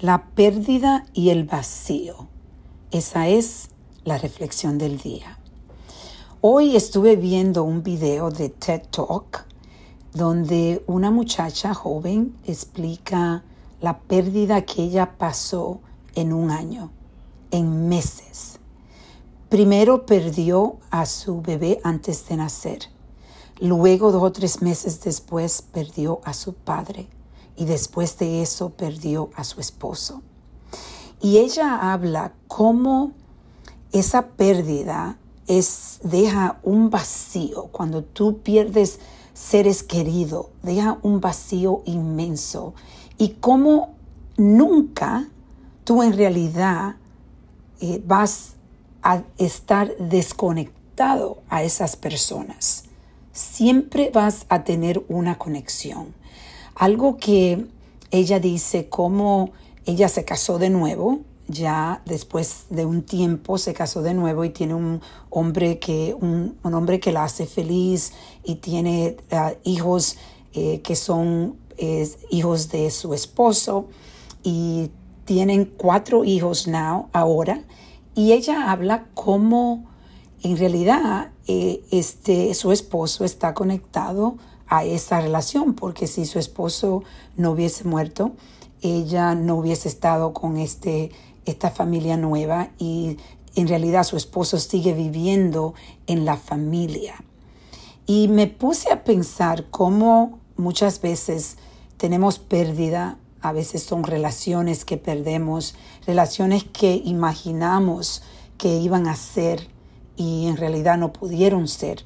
La pérdida y el vacío. Esa es la reflexión del día. Hoy estuve viendo un video de TED Talk donde una muchacha joven explica la pérdida que ella pasó en un año, en meses. Primero perdió a su bebé antes de nacer. Luego, dos o tres meses después, perdió a su padre. Y después de eso, perdió a su esposo. Y ella habla cómo esa pérdida es, deja un vacío. Cuando tú pierdes seres queridos, deja un vacío inmenso. Y cómo nunca tú en realidad eh, vas a estar desconectado a esas personas. Siempre vas a tener una conexión. Algo que ella dice, como ella se casó de nuevo, ya después de un tiempo se casó de nuevo y tiene un hombre que, un, hombre que la hace feliz y tiene ah, hijos eh, que son hijos de su esposo y tienen cuatro hijos now, ahora. Y ella habla cómo en realidad eh, este, su esposo está conectado a esa relación, porque si su esposo no hubiese muerto, ella no hubiese estado con este, esta familia nueva y en realidad su esposo sigue viviendo en la familia. Y me puse a pensar cómo muchas veces tenemos pérdida a veces son relaciones que perdemos, relaciones que imaginamos que iban a ser y en realidad no pudieron ser.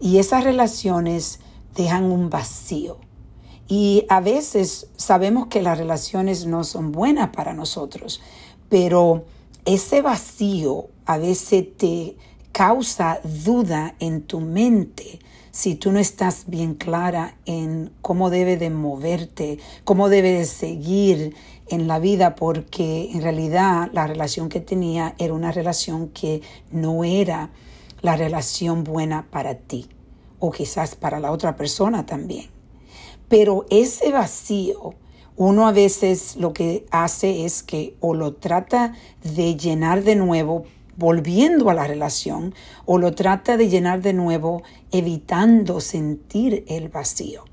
Y esas relaciones dejan un vacío. Y a veces sabemos que las relaciones no son buenas para nosotros, pero ese vacío a veces te causa duda en tu mente si tú no estás bien clara en cómo debe de moverte, cómo debe de seguir en la vida, porque en realidad la relación que tenía era una relación que no era la relación buena para ti, o quizás para la otra persona también. Pero ese vacío, uno a veces lo que hace es que o lo trata de llenar de nuevo volviendo a la relación o lo trata de llenar de nuevo evitando sentir el vacío.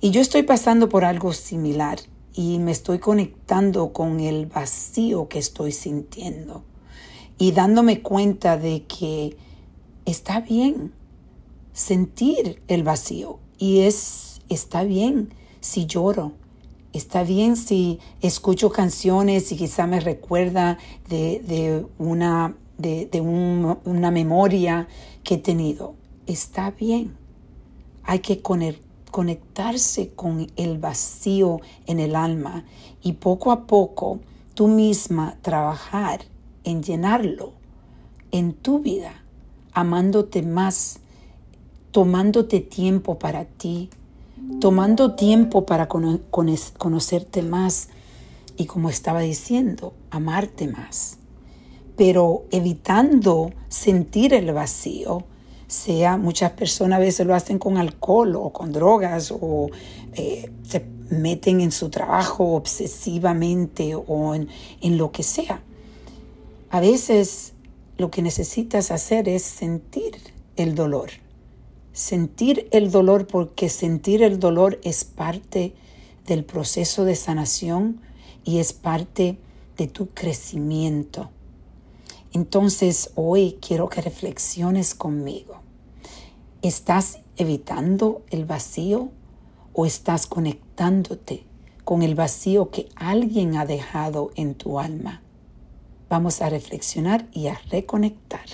Y yo estoy pasando por algo similar y me estoy conectando con el vacío que estoy sintiendo y dándome cuenta de que está bien sentir el vacío y es está bien si lloro, Está bien si escucho canciones y quizá me recuerda de, una, de, una memoria que he tenido. Está bien. Hay que conectarse con el vacío en el alma y poco a poco tú misma trabajar en llenarlo en tu vida, amándote más, tomándote tiempo para ti, tomando tiempo para conocerte más y como estaba diciendo, amarte más, pero evitando sentir el vacío, sea muchas personas a veces lo hacen con alcohol o con drogas o eh, se meten en su trabajo obsesivamente o en, en lo que sea. A veces lo que necesitas hacer es sentir el dolor sentir el dolor porque sentir el dolor es parte del proceso de sanación y es parte de tu crecimiento. Entonces hoy quiero que reflexiones conmigo. ¿Estás evitando el vacío o estás conectándote con el vacío que alguien ha dejado en tu alma? Vamos a reflexionar y a reconectar.